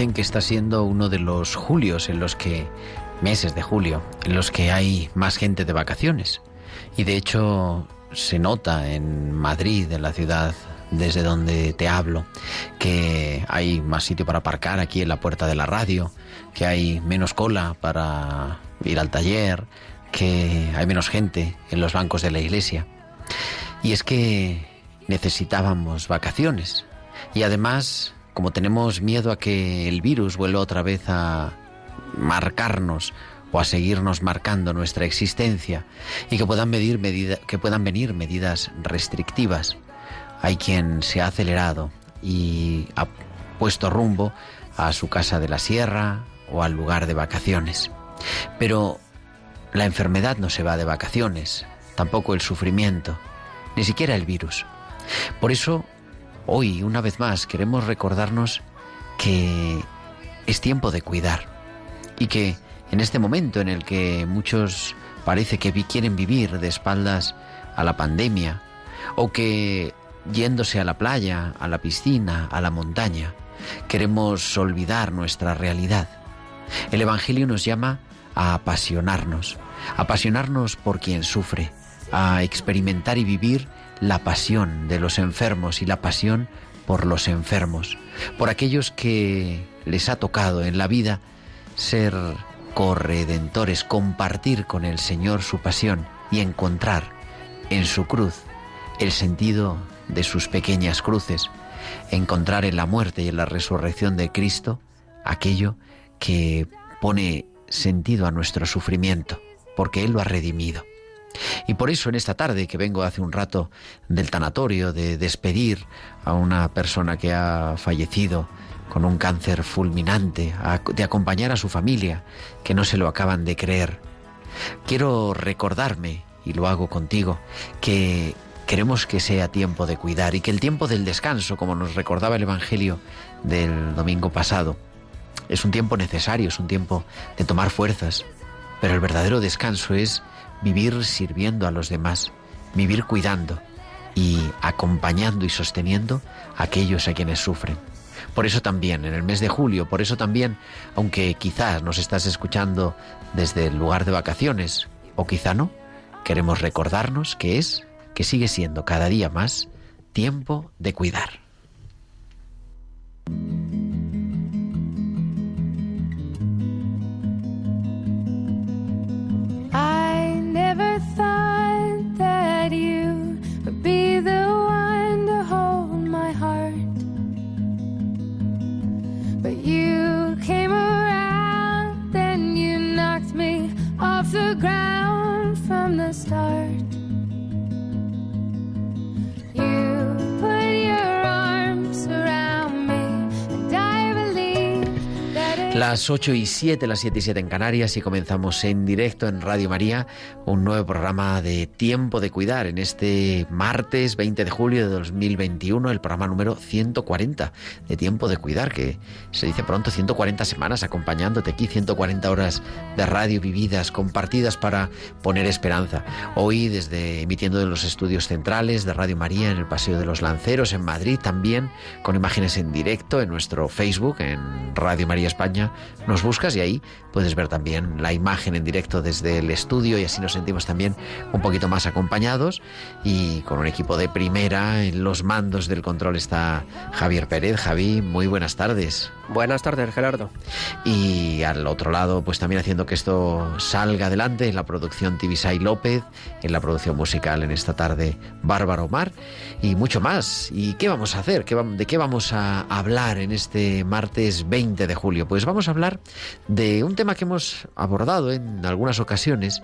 Que está siendo uno de los julios en los que, meses de julio, en los que hay más gente de vacaciones. Y de hecho se nota en Madrid, en la ciudad desde donde te hablo, que hay más sitio para aparcar aquí en la puerta de la radio, que hay menos cola para ir al taller, que hay menos gente en los bancos de la iglesia. Y es que necesitábamos vacaciones. Y además, como tenemos miedo a que el virus vuelva otra vez a marcarnos o a seguirnos marcando nuestra existencia y que puedan, medir medida- que puedan venir medidas restrictivas, hay quien se ha acelerado y ha puesto rumbo a su casa de la sierra o al lugar de vacaciones. Pero la enfermedad no se va de vacaciones, tampoco el sufrimiento, ni siquiera el virus. Por eso, hoy, una vez más, queremos recordarnos que es tiempo de cuidar y que en este momento en el que muchos parece que quieren vivir de espaldas a la pandemia o que yéndose a la playa, a la piscina, a la montaña, queremos olvidar nuestra realidad. El Evangelio nos llama a apasionarnos, apasionarnos por quien sufre, a experimentar y vivir la pasión de los enfermos y la pasión por los enfermos, por aquellos que les ha tocado en la vida ser corredentores, compartir con el Señor su pasión y encontrar en su cruz el sentido de sus pequeñas cruces, encontrar en la muerte y en la resurrección de Cristo aquello que pone sentido a nuestro sufrimiento, porque Él lo ha redimido. Y por eso en esta tarde que vengo hace un rato del tanatorio de despedir a una persona que ha fallecido con un cáncer fulminante, de acompañar a su familia que no se lo acaban de creer, quiero recordarme, y lo hago contigo, que queremos que sea tiempo de cuidar y que el tiempo del descanso, como nos recordaba el Evangelio del domingo pasado, es un tiempo necesario, es un tiempo de tomar fuerzas, pero el verdadero descanso es vivir sirviendo a los demás, vivir cuidando y acompañando y sosteniendo a aquellos a quienes sufren. Por eso también, en el mes de julio, por eso también, aunque quizás nos estás escuchando desde el lugar de vacaciones, o quizá no, queremos recordarnos que es, que sigue siendo cada día más, tiempo de cuidar. Thought that you would be the one to hold my heart. But you came around, then you knocked me off the ground from the start. Las 8 y 7, las 7 y 7 en Canarias y comenzamos en directo en Radio María un nuevo programa de Tiempo de Cuidar en este martes 20 de julio de 2021, el programa número 140 de Tiempo de Cuidar, que se dice pronto 140 semanas acompañándote aquí, 140 horas de radio vividas, compartidas para poner esperanza. Hoy desde emitiendo de los estudios centrales de Radio María en el Paseo de los Lanceros en Madrid, también con imágenes en directo en nuestro Facebook, en Radio María España nos buscas y ahí puedes ver también la imagen en directo desde el estudio y así nos sentimos también un poquito más acompañados y con un equipo de primera en los mandos del control está Javier Pérez. Javi, muy buenas tardes. Buenas tardes, Gerardo. Y al otro lado, pues también haciendo que esto salga adelante en la producción Tibisay López, en la producción musical en esta tarde Bárbaro Omar y mucho más. ¿Y qué vamos a hacer? ¿De qué vamos a hablar en este martes 20 de julio? Pues vamos a hablar de un tema que hemos abordado en algunas ocasiones,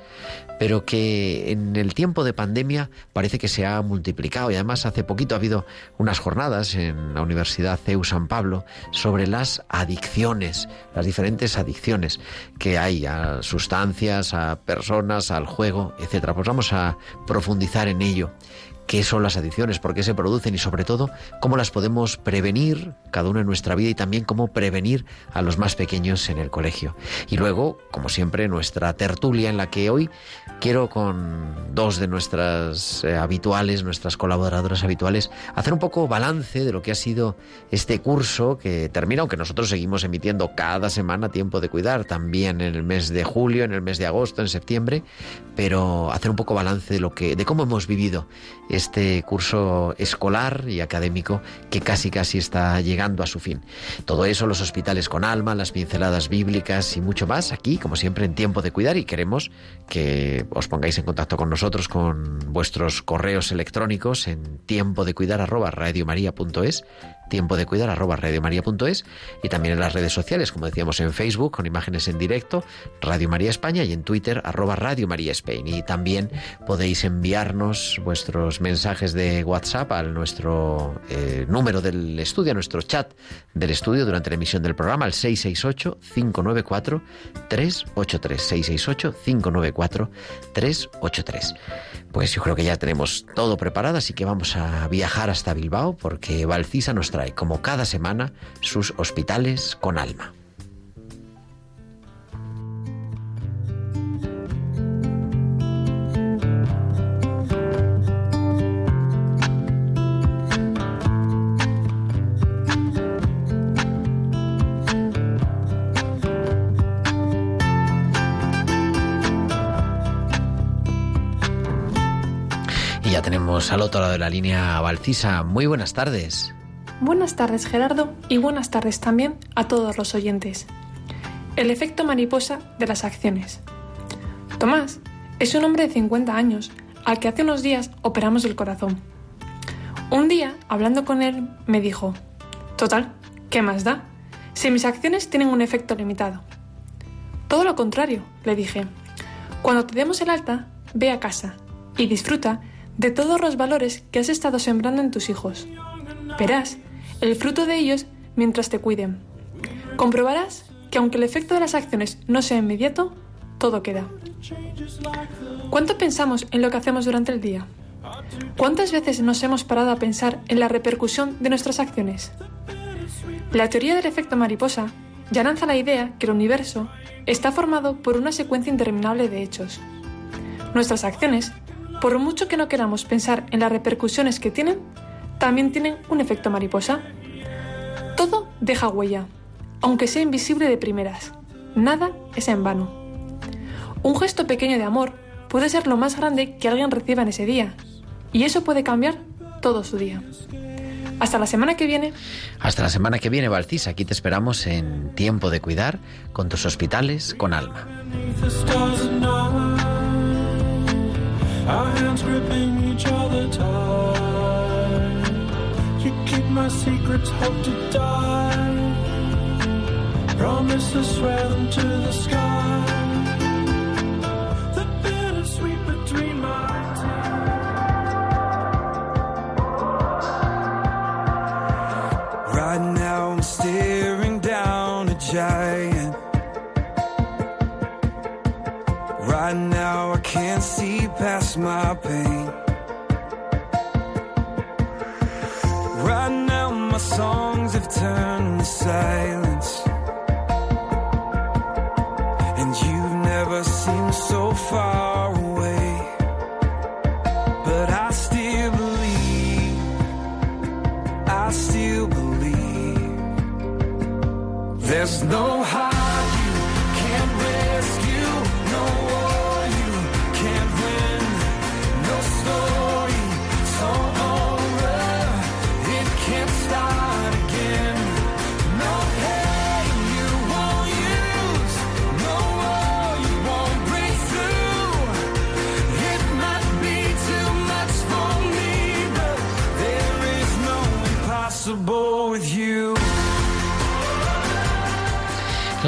pero que en el tiempo de pandemia parece que se ha multiplicado y además hace poquito ha habido unas jornadas en la Universidad CEU San Pablo sobre las adicciones, las diferentes adicciones que hay a sustancias, a personas, al juego, etcétera. Pues vamos a profundizar en ello qué son las adicciones, por qué se producen y sobre todo cómo las podemos prevenir cada uno en nuestra vida y también cómo prevenir a los más pequeños en el colegio. Y luego, como siempre, nuestra tertulia en la que hoy quiero con dos de nuestras eh, habituales, nuestras colaboradoras habituales, hacer un poco balance de lo que ha sido este curso que termina, aunque nosotros seguimos emitiendo cada semana tiempo de cuidar, también en el mes de julio, en el mes de agosto, en septiembre, pero hacer un poco balance de lo que, de cómo hemos vivido este curso escolar y académico que casi casi está llegando a su fin. Todo eso, los hospitales con alma, las pinceladas bíblicas y mucho más aquí, como siempre, en tiempo de cuidar y queremos que os pongáis en contacto con nosotros con vuestros correos electrónicos en tiempo de cuidar arroba tiempo de cuidar arroba radiomaria.es y también en las redes sociales, como decíamos en Facebook, con imágenes en directo, Radio María España y en Twitter, arroba Radio María Spain. Y también podéis enviarnos vuestros mensajes de WhatsApp al nuestro eh, número del estudio, a nuestro chat del estudio durante la emisión del programa, al 668-594-383. 668-594-383. Pues yo creo que ya tenemos todo preparado, así que vamos a viajar hasta Bilbao porque Valcisa nos trae, como cada semana, sus hospitales con alma. Tenemos al otro lado de la línea Valcisa. Muy buenas tardes. Buenas tardes Gerardo y buenas tardes también a todos los oyentes. El efecto mariposa de las acciones. Tomás es un hombre de 50 años al que hace unos días operamos el corazón. Un día, hablando con él, me dijo, Total, ¿qué más da? Si mis acciones tienen un efecto limitado. Todo lo contrario, le dije. Cuando te demos el alta, ve a casa y disfruta de todos los valores que has estado sembrando en tus hijos. Verás el fruto de ellos mientras te cuiden. Comprobarás que aunque el efecto de las acciones no sea inmediato, todo queda. ¿Cuánto pensamos en lo que hacemos durante el día? ¿Cuántas veces nos hemos parado a pensar en la repercusión de nuestras acciones? La teoría del efecto mariposa ya lanza la idea que el universo está formado por una secuencia interminable de hechos. Nuestras acciones por mucho que no queramos pensar en las repercusiones que tienen, también tienen un efecto mariposa. Todo deja huella, aunque sea invisible de primeras. Nada es en vano. Un gesto pequeño de amor puede ser lo más grande que alguien reciba en ese día, y eso puede cambiar todo su día. Hasta la semana que viene. Hasta la semana que viene, Valcis. Aquí te esperamos en Tiempo de Cuidar con tus hospitales con alma. Our hands gripping each other tight. You keep my secrets, hope to die. Promises swear them to the sky. Ease my pain. Right now, my songs have turned to silence.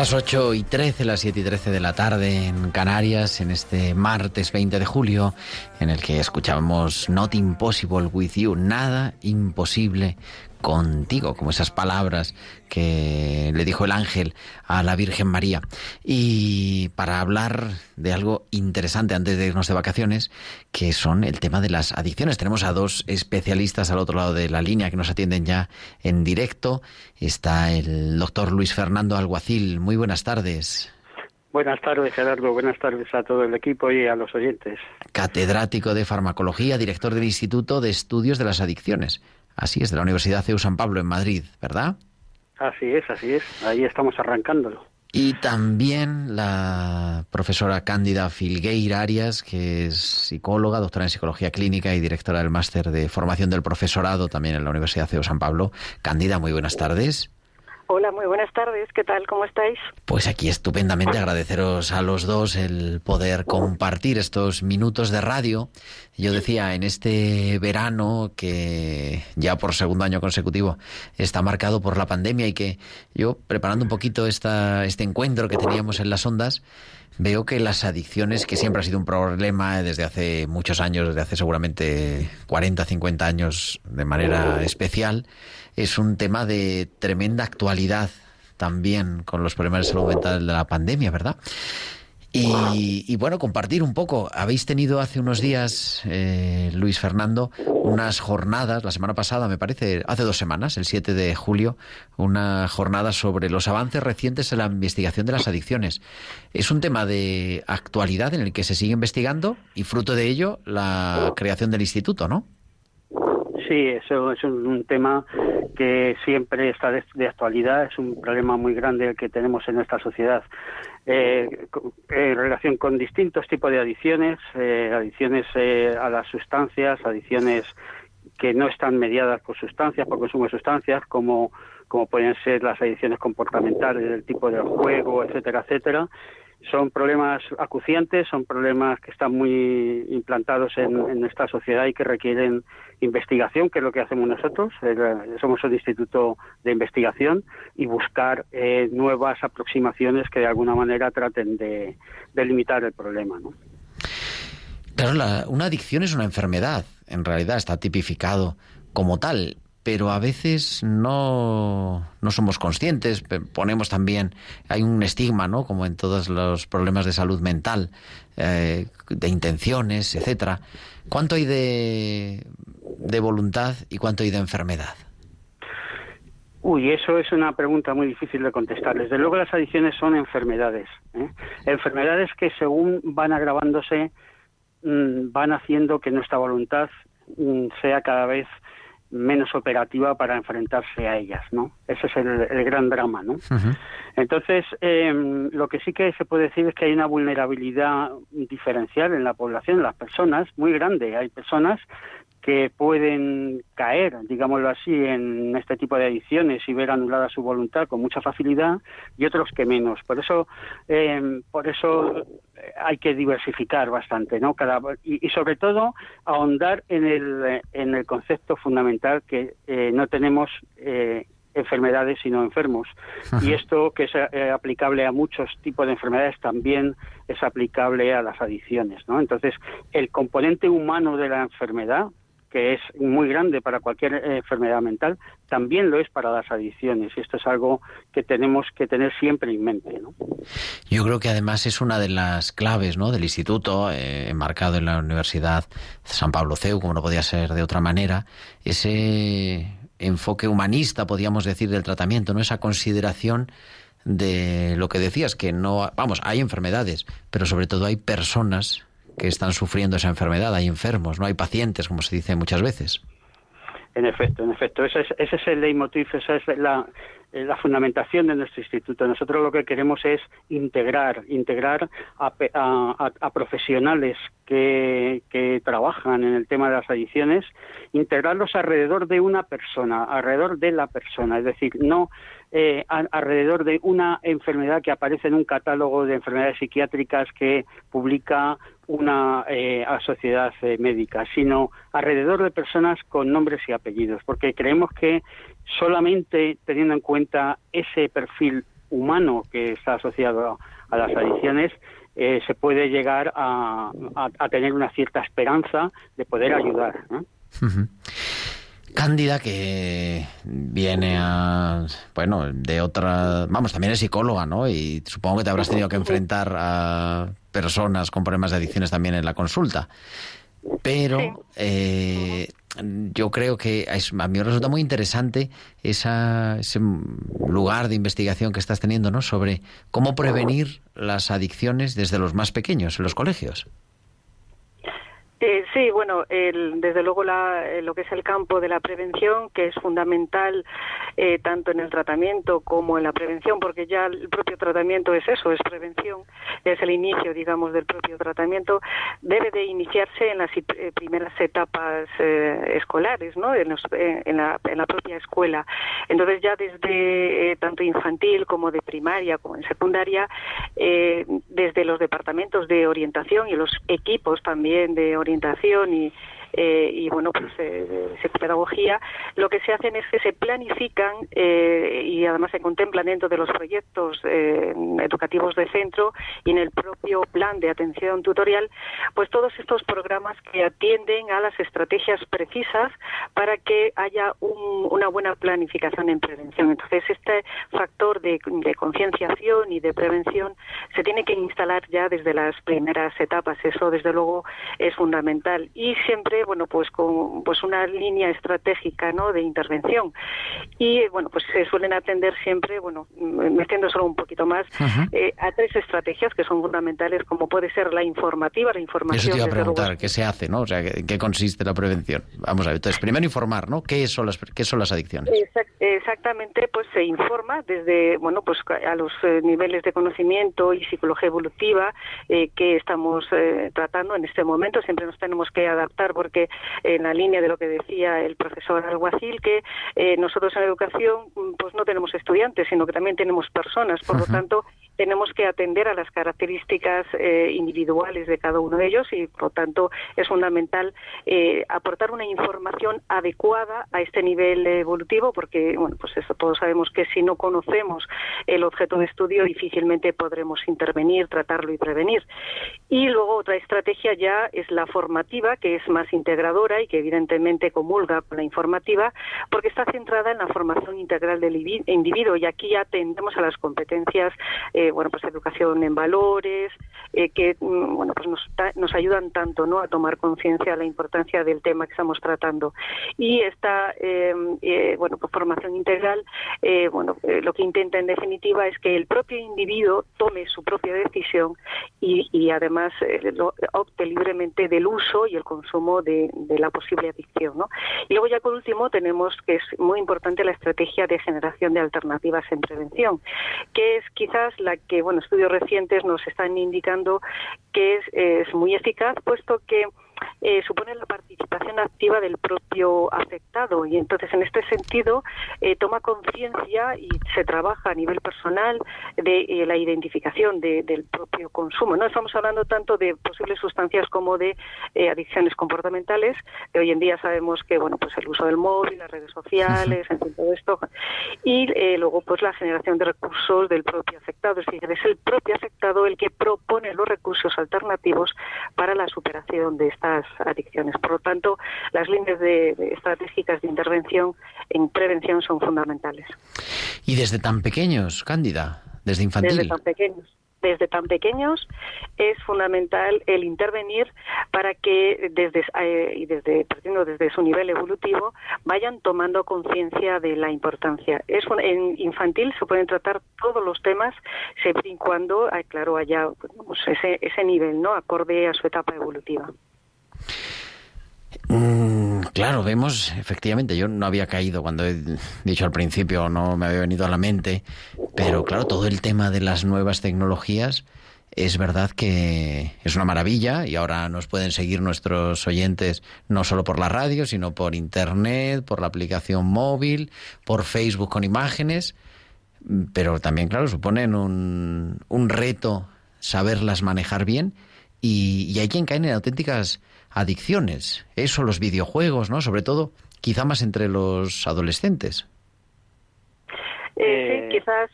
Las 8 y 13, las 7 y 13 de la tarde en Canarias, en este martes 20 de julio, en el que escuchamos Not Impossible with You, nada imposible contigo, como esas palabras que le dijo el ángel a la Virgen María. Y para hablar de algo interesante antes de irnos de vacaciones, que son el tema de las adicciones. Tenemos a dos especialistas al otro lado de la línea que nos atienden ya en directo. Está el doctor Luis Fernando Alguacil. Muy buenas tardes. Buenas tardes, Gerardo. Buenas tardes a todo el equipo y a los oyentes. Catedrático de farmacología, director del Instituto de Estudios de las Adicciones. Así es, de la Universidad CEU San Pablo en Madrid, ¿verdad? Así es, así es. Ahí estamos arrancándolo. Y también la profesora Cándida Filgueira Arias, que es psicóloga, doctora en psicología clínica y directora del máster de formación del profesorado también en la Universidad CEU San Pablo. Cándida, muy buenas tardes. Hola, muy buenas tardes. ¿Qué tal? ¿Cómo estáis? Pues aquí estupendamente agradeceros a los dos el poder compartir estos minutos de radio. Yo decía, en este verano que ya por segundo año consecutivo está marcado por la pandemia y que yo preparando un poquito esta, este encuentro que teníamos en las ondas, veo que las adicciones, que siempre ha sido un problema desde hace muchos años, desde hace seguramente 40, 50 años de manera especial, es un tema de tremenda actualidad también con los problemas de salud mental de la pandemia, ¿verdad? Y, bueno, compartir un poco. Habéis tenido hace unos días, eh, Luis Fernando, unas jornadas, la semana pasada, me parece, hace dos semanas, el 7 de julio, una jornada sobre los avances recientes en la investigación de las adicciones. Es un tema de actualidad en el que se sigue investigando y fruto de ello la creación del instituto, ¿no? Sí, eso es un tema que siempre está de, actualidad, es un problema muy grande que tenemos en nuestra sociedad. Eh, en relación con distintos tipos de adicciones, eh, adicciones eh, a las sustancias, adicciones que no están mediadas por sustancias, por consumo de sustancias, como, como pueden ser las adicciones comportamentales del tipo del juego, etcétera, etcétera son problemas acuciantes, son problemas que están muy implantados en, en, nuestra sociedad y que requieren investigación, que es lo que hacemos nosotros. Somos un instituto de investigación y buscar eh, nuevas aproximaciones que de alguna manera traten de, de limitar el problema. ¿no? Claro, la, una adicción es una enfermedad, en realidad está tipificado como tal, pero a veces no, no somos conscientes. Ponemos también, hay un estigma, ¿no? Como en todos los problemas de salud mental, eh, de intenciones, etcétera. ¿Cuánto hay de, de voluntad y cuánto hay de enfermedad? Uy, eso es una pregunta muy difícil de contestar. Desde luego las adicciones son enfermedades. ¿eh? Enfermedades que según van agravándose mmm, van haciendo que nuestra voluntad mmm, sea cada vez menos operativa para enfrentarse a ellas, ¿no? Ese es el, el gran drama, ¿no? Uh -huh. Entonces, eh, lo que sí que se puede decir es que hay una vulnerabilidad diferencial en la población, en las personas, muy grande. Hay personas que pueden caer, digámoslo así, en este tipo de adicciones y ver anulada su voluntad con mucha facilidad y otros que menos. Por eso, eh, por eso hay que diversificar bastante, ¿no? Cada, y, y, sobre todo ahondar en el, en el concepto fundamental que eh, no tenemos eh, enfermedades sino enfermos. Ajá. Y esto que es eh, aplicable a muchos tipos de enfermedades también es aplicable a las adicciones, ¿no? Entonces, el componente humano de la enfermedad que es muy grande para cualquier eh, enfermedad mental, también lo es para las adicciones. Y esto es algo que tenemos que tener siempre en mente. ¿no? Yo creo que además es una de las claves ¿no? del instituto, eh, enmarcado en la Universidad San Pablo CEU, como no podía ser de otra manera, ese enfoque humanista, podríamos decir, del tratamiento, ¿no? esa consideración de lo que decías, que no, vamos, hay enfermedades, pero sobre todo hay personas que están sufriendo esa enfermedad, hay enfermos, no hay pacientes, como se dice muchas veces. En efecto, en efecto, ese es, ese es el leitmotiv, esa es la, fundamentación de nuestro instituto. Nosotros lo que queremos es integrar, integrar a, a, a profesionales que, que, trabajan en el tema de las adicciones, integrarlos alrededor de una persona, alrededor de la persona, es decir, no eh, alrededor de una enfermedad que aparece en un catálogo de enfermedades psiquiátricas que publica una eh, sociedad eh, médica, sino alrededor de personas con nombres y apellidos, porque creemos que solamente teniendo en cuenta ese perfil humano que está asociado a, a las adicciones, eh, se puede llegar a, a, a, tener una cierta esperanza de poder ayudar. Cándida, que viene a, bueno, de otra, vamos, también es psicóloga, ¿no? Y supongo que te habrás tenido que enfrentar a personas con problemas de adicciones también en la consulta. Pero eh, yo creo que es, a mí me resulta muy interesante esa, ese lugar de investigación que estás teniendo, ¿no? Sobre cómo prevenir las adicciones desde los más pequeños en los colegios. Eh, sí, bueno, el, desde luego la, eh, lo que es el campo de la prevención, que es fundamental eh, tanto en el tratamiento como en la prevención, porque ya el propio tratamiento es eso, es prevención, es el inicio, digamos, del propio tratamiento, debe de iniciarse en las eh, primeras etapas eh, escolares, ¿no? En, los, en, la, en, la, propia escuela. Entonces ya desde tanto infantil como de primaria como en secundaria, desde los departamentos de orientación y los equipos también de orientación y, eh, y bueno pues eh, psicopedagogía lo que se hacen es que se planifican eh, y además se contemplan dentro de los proyectos eh, educativos de centro y en el propio plan de atención tutorial pues todos estos programas que atienden a las estrategias precisas para que haya un, una buena planificación en prevención. Entonces este factor de, de concienciación y de prevención se tiene que instalar ya desde las primeras etapas. Eso desde luego es fundamental. Y siempre bueno, pues con pues una línea estratégica, ¿no? De intervención. Y bueno, pues se suelen atender siempre, bueno, metiendo solo un poquito más, uh -huh. eh, a tres estrategias que son fundamentales, como puede ser la informativa, la información. Eso te iba a preguntar, ¿qué se hace, no? O sea, ¿en qué consiste la prevención? Vamos a ver, entonces, primero informar, ¿no? ¿Qué son las, qué son las adicciones? Exact exactamente, pues se informa desde, bueno, pues a los eh, niveles de conocimiento y psicología evolutiva eh, que estamos eh, tratando en este momento. Siempre nos tenemos que adaptar porque en la línea de lo que decía el profesor Alguacil, que eh, nosotros en educación pues no tenemos estudiantes, sino que también tenemos personas, por uh -huh. lo tanto tenemos que atender a las características eh, individuales de cada uno de ellos y por tanto es fundamental eh, aportar una información adecuada a este nivel evolutivo porque bueno pues eso todos sabemos que si no conocemos el objeto de estudio difícilmente podremos intervenir, tratarlo y prevenir. Y luego otra estrategia ya es la formativa que es más integradora y que evidentemente comulga con la informativa porque está centrada en la formación integral del individuo y aquí ya atendemos a las competencias eh, bueno pues educación en valores eh, que bueno pues nos, nos ayudan tanto no a tomar conciencia de la importancia del tema que estamos tratando y esta eh, eh, bueno pues formación integral eh, bueno lo que intenta en definitiva es que el propio individuo tome su propia decisión y, y además opte libremente del uso y el consumo de, de la posible adicción ¿no? y luego ya por último tenemos que es muy importante la estrategia de generación de alternativas en prevención que es quizás la que bueno estudios recientes nos están indicando que es, es muy eficaz puesto que eh, supone la participación activa del propio afectado. Y entonces en este sentido eh, toma conciencia y se trabaja a nivel personal de eh, la identificación de, del propio consumo. No estamos hablando tanto de posibles sustancias como de eh, adicciones comportamentales, que hoy en día sabemos que bueno pues el uso del móvil, las redes sociales, en fin, todo esto. Y eh, luego pues la generación de recursos del propio afectado, es decir, es el propio afectado el que propone los recursos alternativos para la superación de esta esas adicciones. Por lo tanto, las líneas de, estratégicas de intervención en prevención son fundamentales. ¿Y desde tan pequeños, Cándida? ¿Desde infantil? Desde tan pequeños desde tan pequeños es fundamental el intervenir para que desde eh, y desde partiendo desde su nivel evolutivo vayan tomando conciencia de la importancia. Es en infantil se pueden tratar todos los temas siempre y cuando, claro, haya pues, ese, ese nivel, ¿no? Acorde a su etapa evolutiva. Mm, claro, vemos, efectivamente, yo no había caído cuando he dicho al principio, no me había venido a la mente, pero claro, todo el tema de las nuevas tecnologías es verdad que es una maravilla y ahora nos pueden seguir nuestros oyentes no solo por la radio, sino por internet, por la aplicación móvil, por Facebook con imágenes, pero también, claro, suponen un, un reto saberlas manejar bien y, y hay quien caen en auténticas adicciones. Eso, los videojuegos, ¿no? Sobre todo, quizá más entre los adolescentes. Eh, sí, quizás.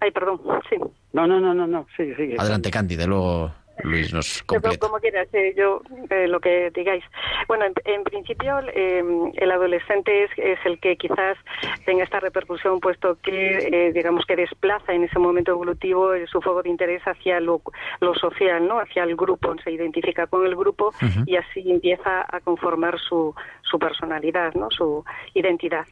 Ay, perdón, sí. No, no, no, no, no, sí, sí. Adelante, Cándida, luego Luis nos completa. Como quieras, eh, yo eh, lo que digáis. Bueno, en, principio em, el adolescente es, es, el que quizás tenga esta repercusión, puesto que, eh, digamos, que desplaza en ese momento evolutivo su fuego de interés hacia lo, lo, social, ¿no? Hacia el grupo, se identifica con el grupo y así empieza a conformar su, su personalidad, ¿no? Su identidad.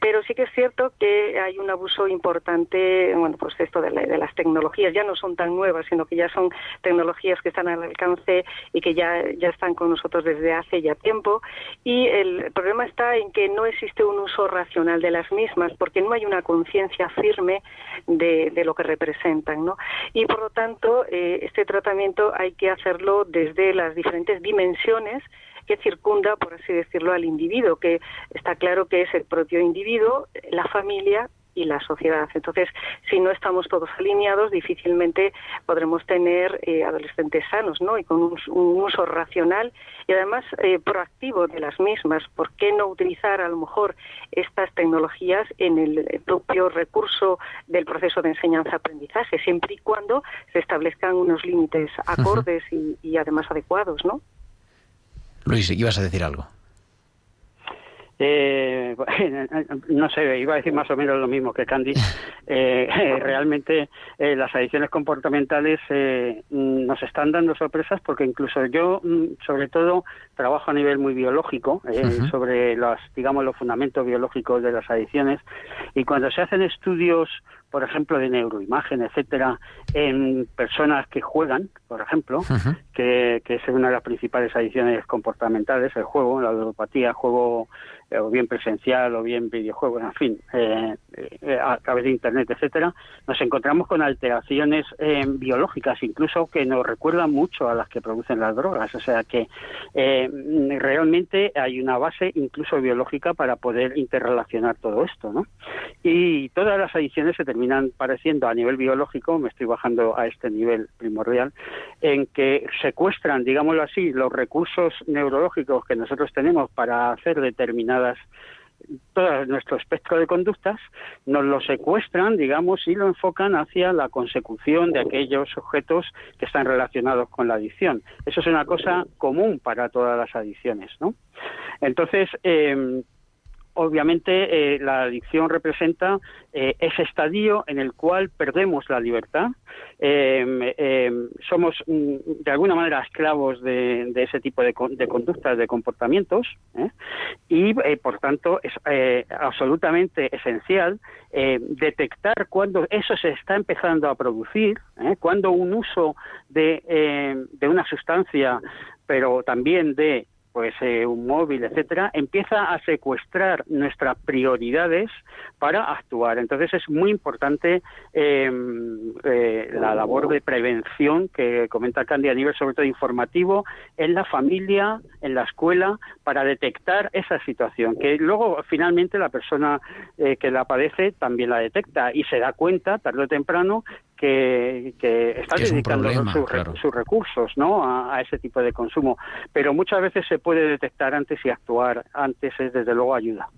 Pero sí que es cierto que hay un abuso importante, bueno, pues esto de, de las tecnologías ya no son tan nuevas, sino que ya son tecnologías que están al alcance y que ya, ya están con nosotros desde hace ya tiempo. Y el problema está en que no existe un uso racional de las mismas, porque no hay una conciencia firme de, de, lo que representan. ¿no? Y por lo tanto, eh, este tratamiento hay que hacerlo desde las diferentes dimensiones que circunda, por así decirlo, al individuo, que está claro que es el propio individuo, la familia y la sociedad. Entonces, si no estamos todos alineados, difícilmente podremos tener eh, adolescentes sanos, ¿no? Y con un, uso racional y además eh, proactivo de las mismas. ¿Por qué no utilizar a lo mejor estas tecnologías en el propio recurso del proceso de enseñanza-aprendizaje, siempre y cuando se establezcan unos límites acordes y, y además adecuados, ¿no? Luis, ibas a decir algo. Eh, no sé, iba a decir más o menos lo mismo que Candy. Eh, realmente eh, las adicciones comportamentales eh, nos están dando sorpresas porque incluso yo, mm, sobre todo, trabajo a nivel muy biológico eh, sobre los, digamos, los fundamentos biológicos de las adicciones. Y cuando se hacen estudios por ejemplo, de neuroimagen, etcétera, en personas que juegan, por ejemplo, que, que, es una de las principales adicciones comportamentales, el juego, la ludopatía, juego eh, o bien presencial o bien videojuegos, en fin, eh, eh, a través de Internet, etcétera, nos encontramos con alteraciones biológicas, incluso que nos recuerdan mucho a las que producen las drogas. O sea que realmente hay una base incluso biológica para poder interrelacionar todo esto, ¿no? Y todas las adicciones se terminan pareciendo a nivel biológico, me estoy bajando a este nivel primordial, en que secuestran, digámoslo así, los recursos neurológicos que nosotros tenemos para hacer determinadas todo nuestro espectro de conductas, nos lo secuestran, digamos, y lo enfocan hacia la consecución de aquellos objetos que están relacionados con la adicción. Eso es una cosa común para todas las adicciones, ¿no? Entonces, eh, obviamente eh, la adicción representa eh, ese estadio en el cual perdemos la libertad, em, em, somos mm, de alguna manera esclavos de, ese tipo de, conductas, de comportamientos, ¿eh? y por tanto es absolutamente esencial detectar cuando eso se está empezando a producir, cuando un uso de una sustancia, pero también de pues eh, un móvil, etcétera, empieza a secuestrar nuestras prioridades para actuar. Entonces es muy importante em, eh, la labor de prevención que comenta Candy a nivel sobre todo informativo en la familia, en la escuela, para detectar esa situación, que luego finalmente la persona eh, que la padece también la detecta y se da cuenta tarde o temprano que, está dedicando sus, recursos ¿no? A, ese tipo de consumo. Pero muchas veces se puede detectar antes y actuar antes es desde luego ayuda.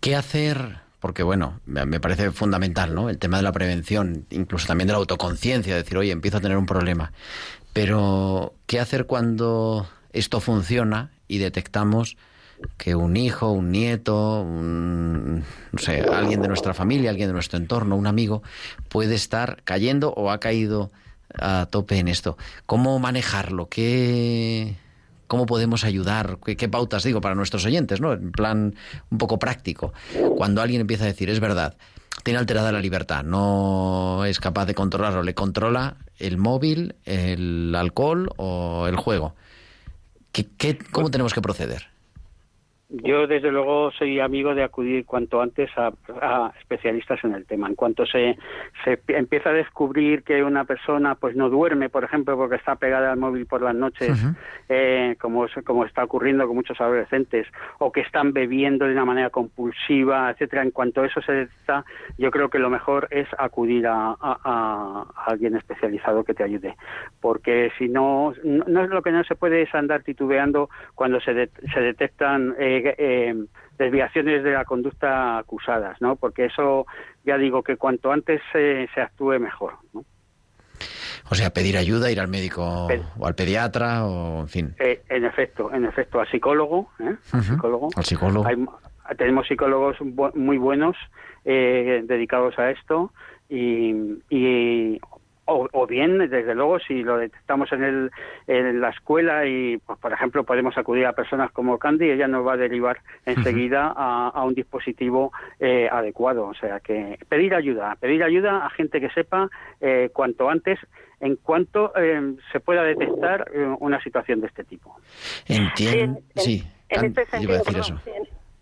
¿Qué hacer? Porque bueno, me parece fundamental, ¿no? El tema de la prevención, incluso también de la autoconciencia, decir, oye, empiezo a tener un problema. Pero, ¿qué hacer cuando esto funciona y detectamos que un hijo, un nieto, un, no sé, alguien de nuestra familia, alguien de nuestro entorno, un amigo, puede estar cayendo o ha caído a tope en esto. ¿Cómo manejarlo? ¿Qué, ¿Cómo podemos ayudar? ¿Qué, pautas digo para nuestros oyentes? ¿no? En plan un poco práctico. Cuando alguien empieza a decir, es verdad, tiene alterada la libertad, no es capaz de controlarlo, le controla el móvil, el alcohol o el juego. ¿Qué, qué, ¿Cómo tenemos que proceder? Yo, desde luego, soy amigo de acudir cuanto antes a, especialistas en el tema. En cuanto se, se, empieza a descubrir que una persona pues no duerme, por ejemplo, porque está pegada al móvil por las noches, eh, como, como está ocurriendo con muchos adolescentes, o que están bebiendo de una manera compulsiva, etcétera. En cuanto eso se detecta, yo creo que lo mejor es acudir a, a, alguien especializado que te ayude, porque si no, no, es lo que no se puede es andar titubeando cuando se, se detectan eh, eh, desviaciones de la conducta acusadas, ¿no? Porque eso, ya digo, que cuanto antes se, actúe mejor, ¿no? O sea, pedir ayuda, ir al médico o al pediatra, o en fin. Eh, en efecto, en efecto, al psicólogo, ¿eh? Al psicólogo. Al psicólogo. tenemos psicólogos muy buenos eh, dedicados a esto y, y o, bien, desde luego, si lo detectamos en, el, en la escuela y, pues, por ejemplo, podemos acudir a personas como Candy, ella nos va a derivar enseguida a, un dispositivo eh, adecuado. O sea, que pedir ayuda, pedir ayuda a gente que sepa eh, cuanto antes en cuanto eh, se pueda detectar una situación de este tipo. Entiendo, sí. En, este sentido,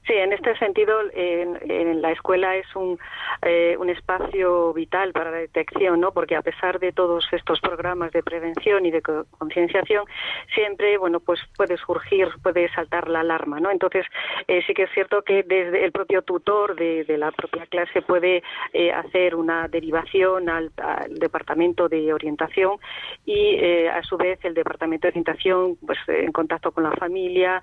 Sí, en este sentido, en, la escuela es un, eh, un espacio vital para la detección, ¿no? Porque a pesar de todos estos programas de prevención y de concienciación, siempre, bueno, pues puede surgir, puede saltar la alarma, ¿no? Entonces, eh, sí que es cierto que desde el propio tutor de, la propia clase puede eh, hacer una derivación al, departamento de orientación y, a su vez, el departamento de orientación, pues, en contacto con la familia,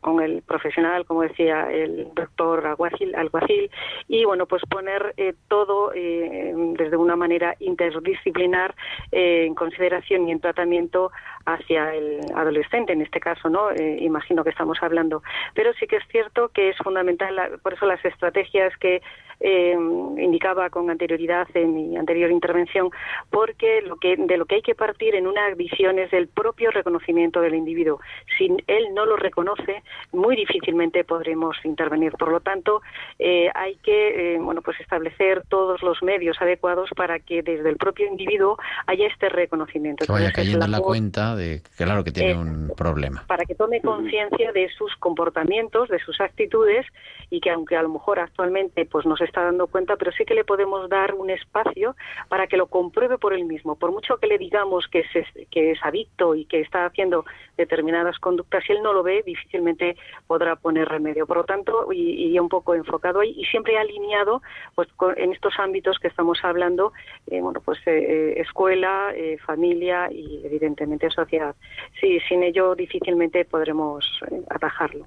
con el profesional, como decía el doctor Alguacil, Alguacil y bueno, pues poner eh, todo eh, desde una manera interdisciplinar eh, en consideración y en tratamiento hacia el adolescente, en este caso, ¿no? imagino que estamos hablando. Pero sí que es cierto que es fundamental, por eso las estrategias que eh, indicaba con anterioridad en mi anterior intervención, porque lo que, de lo que hay que partir en una visión es del propio reconocimiento del individuo. Si él no lo reconoce, muy difícilmente podremos intervenir. Por lo tanto, eh, hay que eh, bueno, pues establecer todos los medios adecuados para que desde el propio individuo haya este reconocimiento. Que vaya cayendo en la cuenta de que claro que tiene un problema. Para que tome conciencia de sus comportamientos, de sus actitudes y que aunque a lo mejor actualmente pues no se está dando cuenta, pero sí que le podemos dar un espacio para que lo compruebe por él mismo. Por mucho que le digamos que es, que es adicto y que está haciendo determinadas conductas, si él no lo ve, difícilmente podrá poner remedio. Por lo tanto, y, un poco enfocado ahí y siempre alineado pues en estos ámbitos que estamos hablando, eh, bueno, pues eh, eh, escuela, familia y evidentemente sociedad. Sí, sin ello difícilmente podremos atajarlo.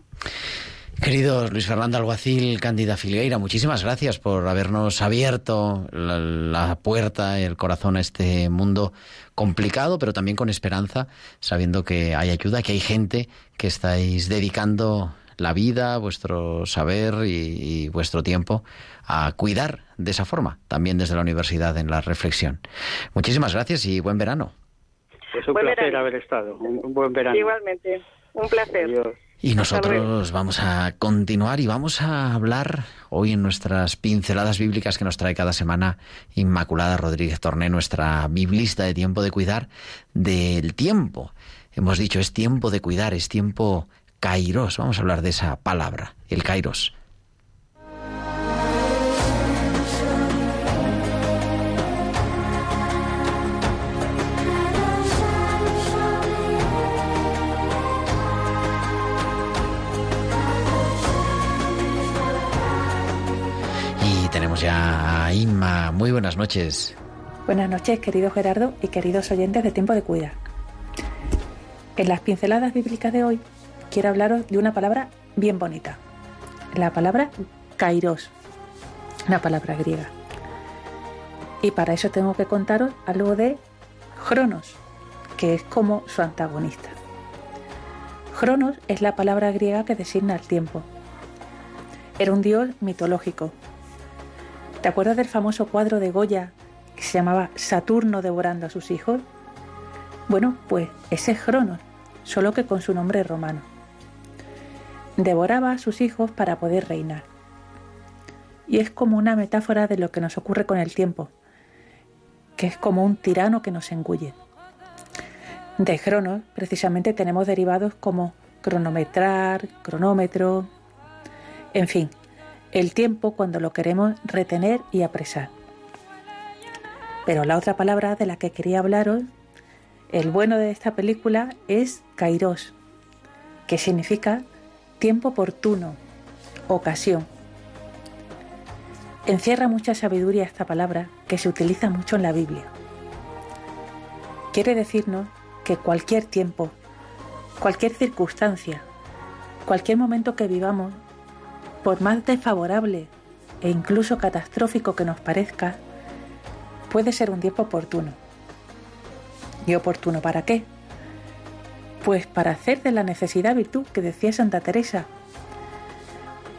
Querido Luis Fernando Alguacil, Cándida Filgueira, muchísimas gracias por habernos abierto la, la, puerta, el corazón a este mundo complicado, pero también con esperanza, sabiendo que hay ayuda, que hay gente que estáis dedicando la vida, vuestro saber y, vuestro tiempo a cuidar de esa forma, también desde la universidad en la reflexión. Muchísimas gracias y buen verano. Es un placer haber estado. Un, buen verano. Igualmente, un placer. Y nosotros vamos a continuar y vamos a hablar hoy en nuestras pinceladas bíblicas que nos trae cada semana Inmaculada Rodríguez Torné, nuestra biblista de tiempo de cuidar, del tiempo. Hemos dicho, es tiempo de cuidar, es tiempo kairos. Vamos a hablar de esa palabra, el kairos. Tenemos ya Inma. Muy buenas noches. Buenas noches, querido Gerardo y queridos oyentes de Tiempo de Cuidar. En las pinceladas bíblicas de hoy quiero hablaros de una palabra bien bonita. La palabra kairos, una palabra griega. Y para eso tengo que contaros algo de Cronos, que es como su antagonista. Cronos es la palabra griega que designa el tiempo. Era un dios mitológico. ¿Te acuerdas del famoso cuadro de Goya que se llamaba Saturno devorando a sus hijos? Bueno, pues ese es Cronos, solo que con su nombre romano. Devoraba a sus hijos para poder reinar. Y es como una metáfora de lo que nos ocurre con el tiempo, que es como un tirano que nos engulle. De Cronos, precisamente, tenemos derivados como cronometrar, cronómetro, en fin, el tiempo cuando lo queremos retener y apresar. Pero la otra palabra de la que quería hablaros, el bueno de esta película es kairos, que significa tiempo oportuno, ocasión. Encierra mucha sabiduría esta palabra que se utiliza mucho en la Biblia. Quiere decirnos que cualquier tiempo, cualquier circunstancia, cualquier momento que vivamos, por más desfavorable e incluso catastrófico que nos parezca, puede ser un tiempo oportuno. ¿Y oportuno para qué? Pues para hacer de la necesidad virtud que decía Santa Teresa,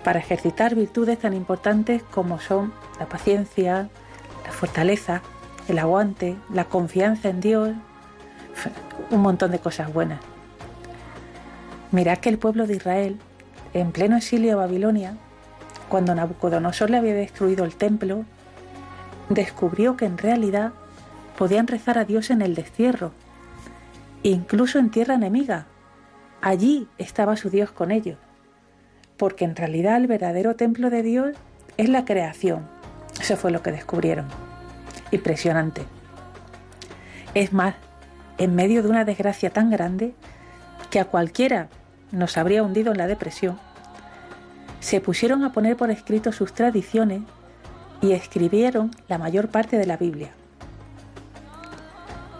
para ejercitar virtudes tan importantes como son la paciencia, la fortaleza, el aguante, la confianza en Dios, un montón de cosas buenas. Mirad que el pueblo de Israel, en pleno exilio a Babilonia, cuando Nabucodonosor le había destruido el templo, descubrió que en realidad podían rezar a Dios en el destierro, incluso en tierra enemiga. Allí estaba su Dios con ellos, porque en realidad el verdadero templo de Dios es la creación. Eso fue lo que descubrieron. Impresionante. Es más, en medio de una desgracia tan grande que a cualquiera nos habría hundido en la depresión, se pusieron a poner por escrito sus tradiciones y escribieron la mayor parte de la Biblia.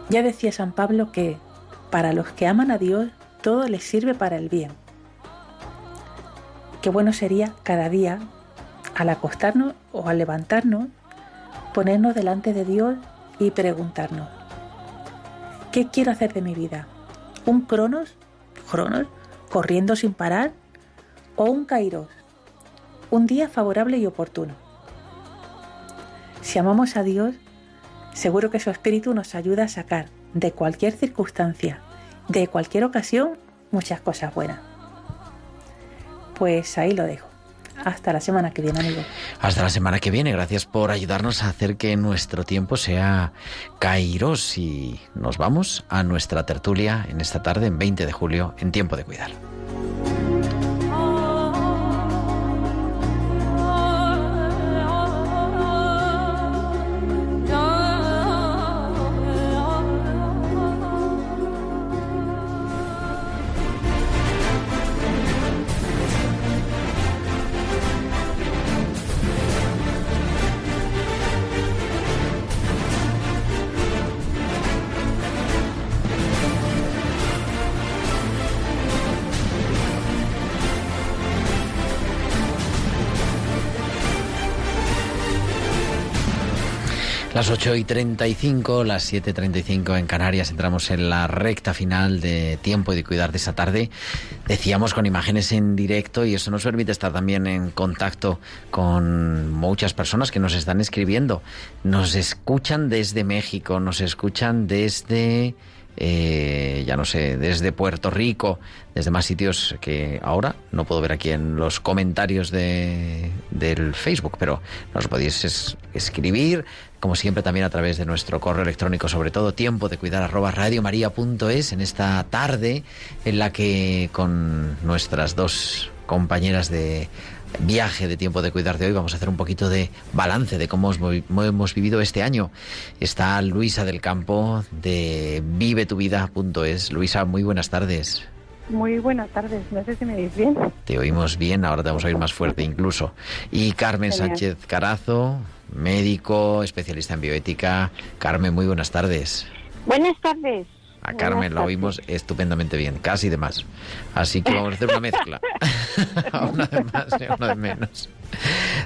Ya decía San Pablo que para los que aman a Dios todo les sirve para el bien. Qué bueno sería cada día, al acostarnos o al levantarnos, ponernos delante de Dios y preguntarnos, ¿Qué quiero hacer de mi vida? ¿Un cronos? ¿Cronos? ¿Corriendo sin parar? ¿O un kairos? Un día favorable y oportuno. Si amamos a Dios, seguro que su espíritu nos ayuda a sacar de cualquier circunstancia, de cualquier ocasión, muchas cosas buenas. Pues ahí lo dejo. Hasta la semana que viene, amigo. Hasta la semana que viene. Gracias por ayudarnos a hacer que nuestro tiempo sea Kairos. Y nos vamos a nuestra tertulia en esta tarde, en 20 de julio, en Tiempo de Cuidar. Las 8 y 35, las 7.35 en Canarias, entramos en la recta final de tiempo y de cuidar de esa tarde. Decíamos con imágenes en directo y eso nos permite estar también en contacto con muchas personas que nos están escribiendo. Nos escuchan desde México, nos escuchan desde... Eh, ya no sé, desde Puerto Rico, desde más sitios que ahora no puedo ver aquí en los comentarios de, del Facebook, pero nos podéis escribir, como siempre también a través de nuestro correo electrónico, sobre todo tiempo de cuidar arroba radiomaria.es en esta tarde en la que con nuestras dos compañeras de viaje de tiempo de cuidar de hoy vamos a hacer un poquito de balance de cómo hemos vivido este año. Está Luisa del Campo de vivetuvida.es. Luisa, muy buenas tardes. Muy buenas tardes, no sé si me oís bien. Te oímos bien, ahora te vamos a oír más fuerte incluso. Y Carmen Sánchez Carazo, médico, especialista en bioética. Carmen, muy buenas tardes. Buenas tardes. A Carmen la oímos estupendamente bien, casi de más. Así que vamos a hacer una mezcla. una de más y una de menos.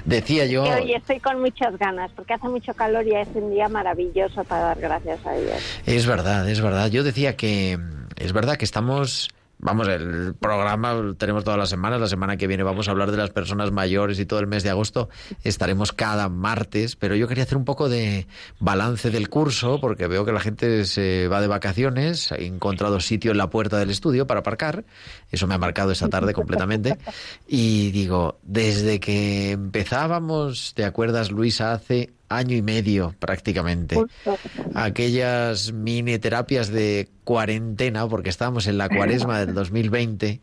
Decía yo. Hoy estoy con muchas ganas porque hace mucho calor y es un día maravilloso para dar gracias a Dios. Es verdad, es verdad. Yo decía que es verdad que estamos vamos, el programa tenemos todas las semanas. La semana que viene vamos a hablar de las personas mayores y todo el mes de agosto estaremos cada martes. Pero yo quería hacer un poco de balance del curso porque veo que la gente se va de vacaciones. He encontrado sitio en la puerta del estudio para aparcar. Eso me ha marcado esta tarde completamente. Y digo, desde que empezábamos, ¿te acuerdas, Luisa, hace año y medio prácticamente. Aquellas mini terapias de cuarentena, porque estábamos en la cuaresma del 2020,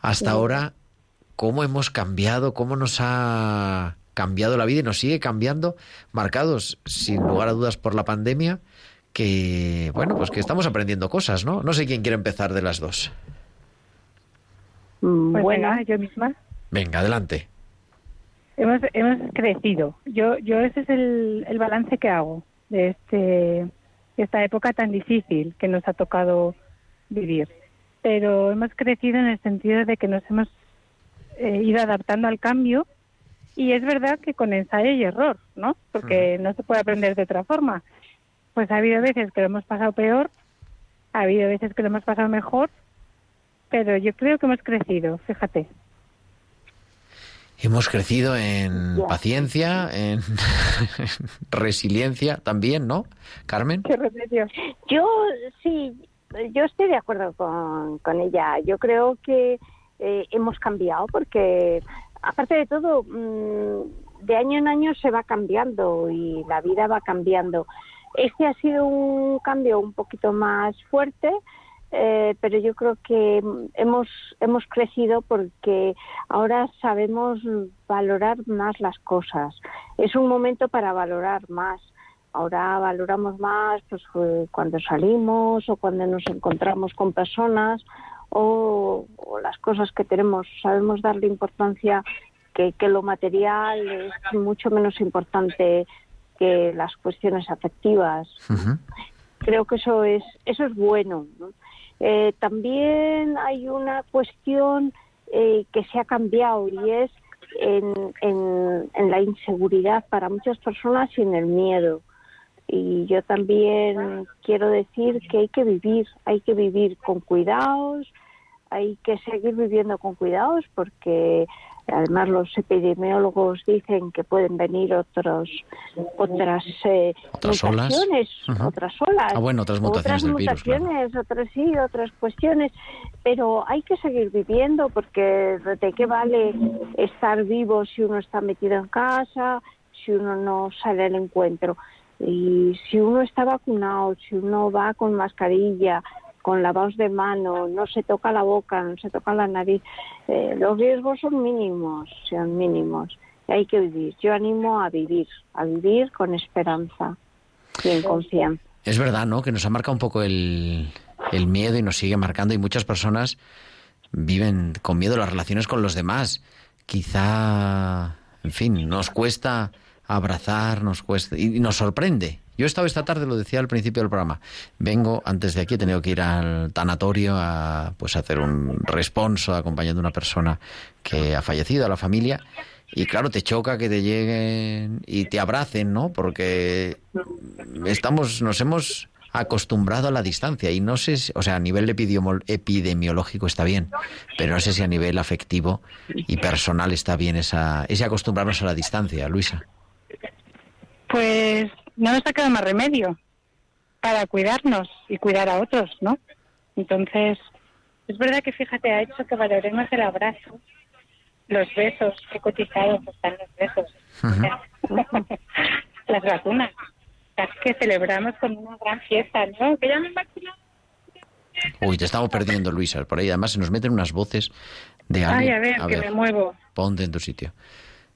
hasta ahora, cómo hemos cambiado, cómo nos ha cambiado la vida y nos sigue cambiando, marcados sin lugar a dudas por la pandemia, que, bueno, pues que estamos aprendiendo cosas, ¿no? No sé quién quiere empezar de las dos. Pues bueno, yo misma. Venga, adelante. Hemos, hemos crecido. Yo, yo ese es el, el balance que hago de este esta época tan difícil que nos ha tocado vivir. Pero hemos crecido en el sentido de que nos hemos eh, ido adaptando al cambio y es verdad que con ensayo y error, ¿no? Porque no se puede aprender de otra forma. Pues ha habido veces que lo hemos pasado peor, ha habido veces que lo hemos pasado mejor, pero yo creo que hemos crecido, fíjate. Hemos crecido en paciencia, en resiliencia también, ¿no, Carmen? Yo sí, yo estoy de acuerdo con, con ella. Yo creo que eh, hemos cambiado porque, aparte de todo, mm, de año en año se va cambiando y la vida va cambiando. Este ha sido un cambio un poquito más fuerte, eh, pero yo creo que hemos, hemos crecido porque ahora sabemos valorar más las cosas. Es un momento para valorar más. Ahora valoramos más pues, eh, cuando salimos o cuando nos encontramos con personas o, las cosas que tenemos. Sabemos darle importancia que, que lo material es mucho menos importante que las cuestiones afectivas. Creo que eso es eso es bueno. ¿no? Eh, también hay una cuestión eh, que se ha cambiado y es en, en, la inseguridad para muchas personas y en el miedo. Y yo también quiero decir que hay que vivir, hay que vivir con cuidados, hay que seguir viviendo con cuidados porque Además, los epidemiólogos dicen que pueden venir otros, otras, eh, ¿Otras mutaciones, olas? otras olas, ah, bueno, otras mutaciones otras del virus, mutaciones, otras sí, otras cuestiones, pero hay que seguir viviendo porque de qué vale estar vivo si uno está metido en casa, si uno no sale al encuentro. Y si uno está vacunado, si uno va con mascarilla, con lavados de mano, no se toca la boca, no se toca la nariz. Eh, los riesgos son mínimos, son mínimos. Y hay que vivir. Yo animo a vivir, a vivir con esperanza y en confianza. Es verdad, ¿no? Que nos ha marcado un poco el, el miedo y nos sigue marcando y muchas personas viven con miedo las relaciones con los demás. Quizá, en fin, nos cuesta abrazar, nos cuesta y nos sorprende yo he estado esta tarde, lo decía al principio del programa, vengo antes de aquí, he tenido que ir al tanatorio a pues hacer un responso acompañando a una persona que ha fallecido, a la familia, y claro, te choca que te lleguen y te abracen, ¿no? Porque estamos, nos hemos acostumbrado a la distancia y no sé, si, o sea, a nivel epidemiológico está bien, pero no sé si a nivel afectivo y personal está bien esa, ese acostumbrarnos a la distancia, Luisa. Pues no nos ha quedado más remedio para cuidarnos y cuidar a otros, ¿no? Entonces, es verdad que fíjate, ha hecho que valoremos el abrazo, los besos, qué cotizados están los besos, las vacunas, las que celebramos con una gran fiesta, ¿no? Que ya me Uy, te estamos perdiendo, Luisa, por ahí además se nos meten unas voces de alguien. Ay, a ver, que me muevo. Ponte en tu sitio.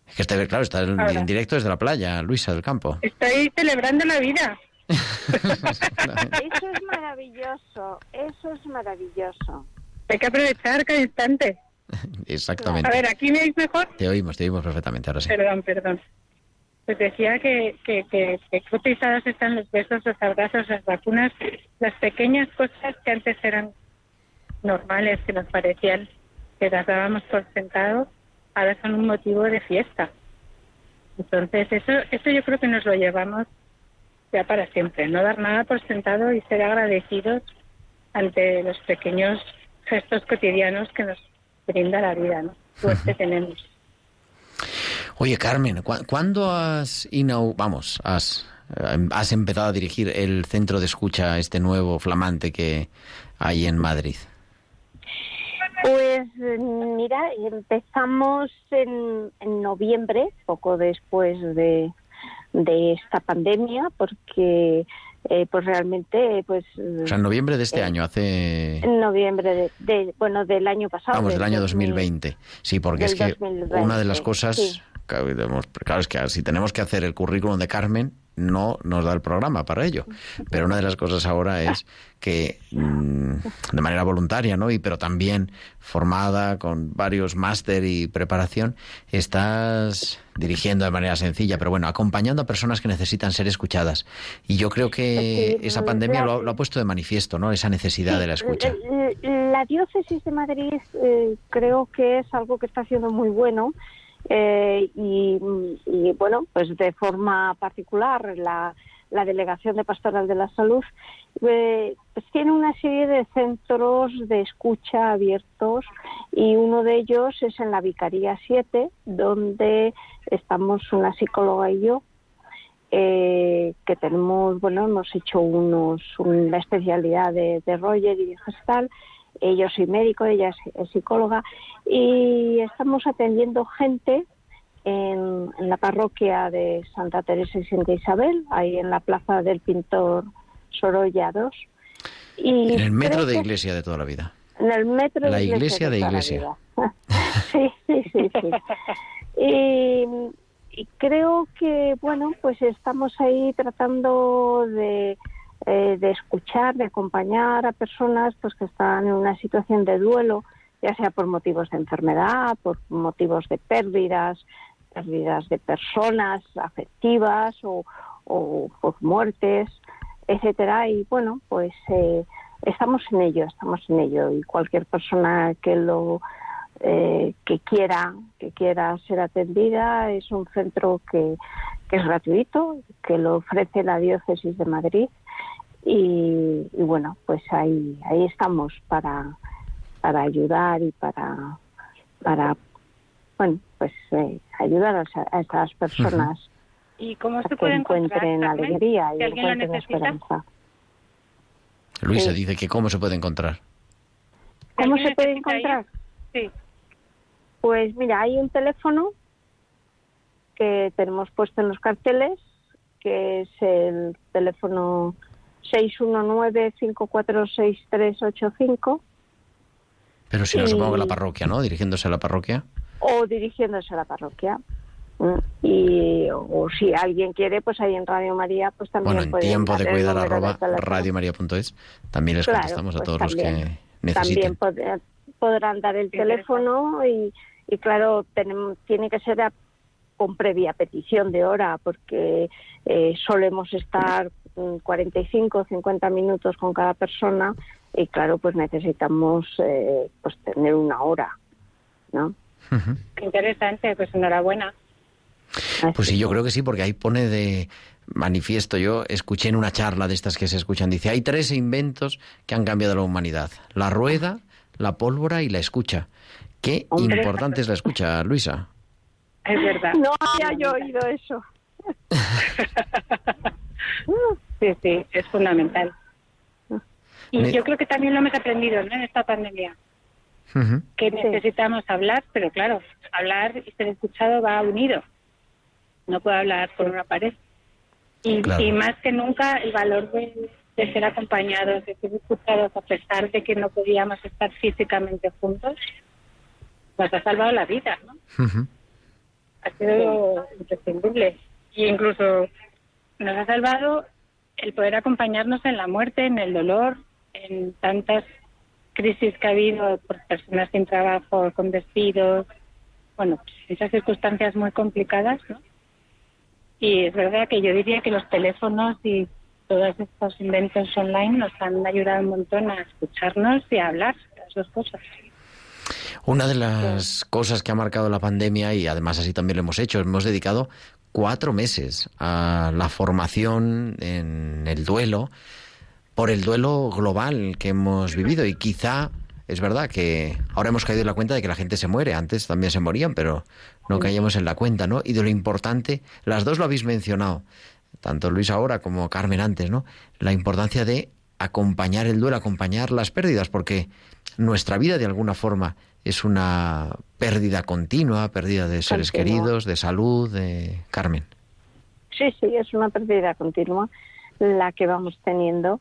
Es que está, claro, está en, en directo desde la playa, Luisa del Campo. Estoy celebrando la vida. Eso es maravilloso, eso es maravilloso. Hay que aprovechar cada instante. Exactamente. A ver, ¿aquí me oís mejor? Te oímos, te oímos perfectamente, ahora sí. Perdón, perdón. Pues decía que, que, que, que cotizados están los besos, los abrazos, las vacunas, las pequeñas cosas que antes eran normales, que nos parecían que las dábamos por sentado, ahora son un motivo de fiesta. Entonces, eso, eso yo creo que nos lo llevamos ya para siempre, no dar nada por sentado y ser agradecidos ante los pequeños gestos cotidianos que nos brinda la vida, ¿no? Suerte tenemos. Oye, Carmen, ¿cu- ¿cuándo has, inau- vamos, has, eh, has empezado a dirigir el centro de escucha, este nuevo flamante que hay en Madrid? Pues eh, mira, empezamos en, en noviembre, poco después de, de esta pandemia, porque eh, pues realmente pues O sea, en noviembre de este año, hace... en noviembre de, de- bueno del año pasado. Vamos, del año 2000. 2020. Sí, porque es que 2020, una de las cosas, sí. claro, es que si tenemos que hacer el currículum de Carmen, no nos da el programa para ello. Pero una de las cosas ahora es que mm, de manera voluntaria, ¿no? Y pero también formada con varios máster y preparación, estás dirigiendo de manera sencilla, pero bueno, acompañando a personas que necesitan ser escuchadas. Y yo creo que Sí, esa pandemia la- lo, ha- lo ha puesto de manifiesto, ¿no? Esa necesidad de la escucha. Eh, eh, La diócesis de Madrid eh, creo que es algo que está haciendo muy bueno eh, y, y, bueno, pues de forma particular la, la Delegación de Pastoral de la Salud eh, pues tiene una serie de centros de escucha abiertos y uno de ellos es en la Vicaría 7, donde estamos una psicóloga y yo eh, que tenemos, bueno, hemos hecho unos, un- la especialidad de, de Roger y de Gestal. Eh, yo soy médico, ella es, es psicóloga y estamos atendiendo gente en, en la parroquia de Santa Teresa y Santa Isabel, ahí en la plaza del pintor Sorolla 2. Y En el metro de iglesia de toda la vida. en el metro La iglesia de toda la iglesia. vida. sí, sí, sí, sí. Y, y creo que, bueno, pues estamos ahí tratando de, eh, de escuchar, de acompañar a personas pues que están en una situación de duelo, ya sea por motivos de enfermedad, por motivos de pérdidas, pérdidas de personas afectivas o, o por muertes, etcétera. Y bueno, pues eh, estamos en ello, estamos en ello. Y cualquier persona que lo eh, que quiera que quiera ser atendida es un centro que, que es gratuito, que lo ofrece la diócesis de Madrid. Y, y bueno, pues ahí ahí estamos para para ayudar y para para bueno pues eh, ayudar a, a estas personas ¿Y cómo a se que puede encontrar, encuentren alegría y encuentren necesita. esperanza. Luisa Sí. dice que cómo se puede encontrar. ¿Cómo ¿Alguien se puede encontrar? Sí. Pues mira, hay un teléfono que tenemos puesto en los carteles, que es el teléfono 619-546385 Pero si no, Y- supongo que la parroquia, ¿no? Dirigiéndose a la parroquia. o dirigiéndose a la parroquia. Y o si alguien quiere, pues ahí en Radio María, pues también Bueno, en tiempo de cuidar arroba radiomaria.es también les Claro, contestamos a pues todos los también- que También necesiten. pod- podrán dar el teléfono y, y claro, tenemos, tiene que ser a- con previa petición de hora porque eh, solemos estar 45 o 50 minutos con cada persona y claro, pues necesitamos eh, pues tener una hora, ¿no? Qué interesante, pues enhorabuena. Así Pues sí, yo creo que sí, porque ahí pone de manifiesto. Yo escuché en una charla de estas que se escuchan, dice, hay tres inventos que han cambiado la humanidad. La rueda, la pólvora y la escucha. Qué Hombre. importante es la escucha, Luisa. Es verdad. No había yo oído eso. Sí, sí, es fundamental. Y Me- yo creo que también lo hemos aprendido ¿no? en esta pandemia, que necesitamos hablar, pero claro, hablar y ser escuchado va unido. No puedo hablar por una pared. Y, Claro. y más que nunca el valor de, de ser acompañados, de ser escuchados, a pesar de que no podíamos estar físicamente juntos, nos ha salvado la vida, ¿no? Ha sido imprescindible. Y incluso nos ha salvado el poder acompañarnos en la muerte, en el dolor, en tantas crisis que ha habido por personas sin trabajo, con despidos, bueno, esas circunstancias muy complicadas, ¿no? Y es verdad que yo diría que los teléfonos y todos estos inventos online nos han ayudado un montón a escucharnos y a hablar de las dos cosas. Una de las cosas que ha marcado la pandemia, y además así también lo hemos hecho, hemos dedicado cuatro meses a la formación en el duelo, por el duelo global que hemos vivido y quizá es verdad que ahora hemos caído en la cuenta de que la gente se muere. Antes también se morían, pero no caíamos en la cuenta, ¿no? Y de lo importante, las dos lo habéis mencionado, tanto Luis ahora como Carmen antes, ¿no? La importancia de acompañar el duelo, acompañar las pérdidas, porque nuestra vida de alguna forma es una pérdida continua, pérdida de seres Continua. queridos, de salud, de Carmen. Sí, sí, es una pérdida continua la que vamos teniendo,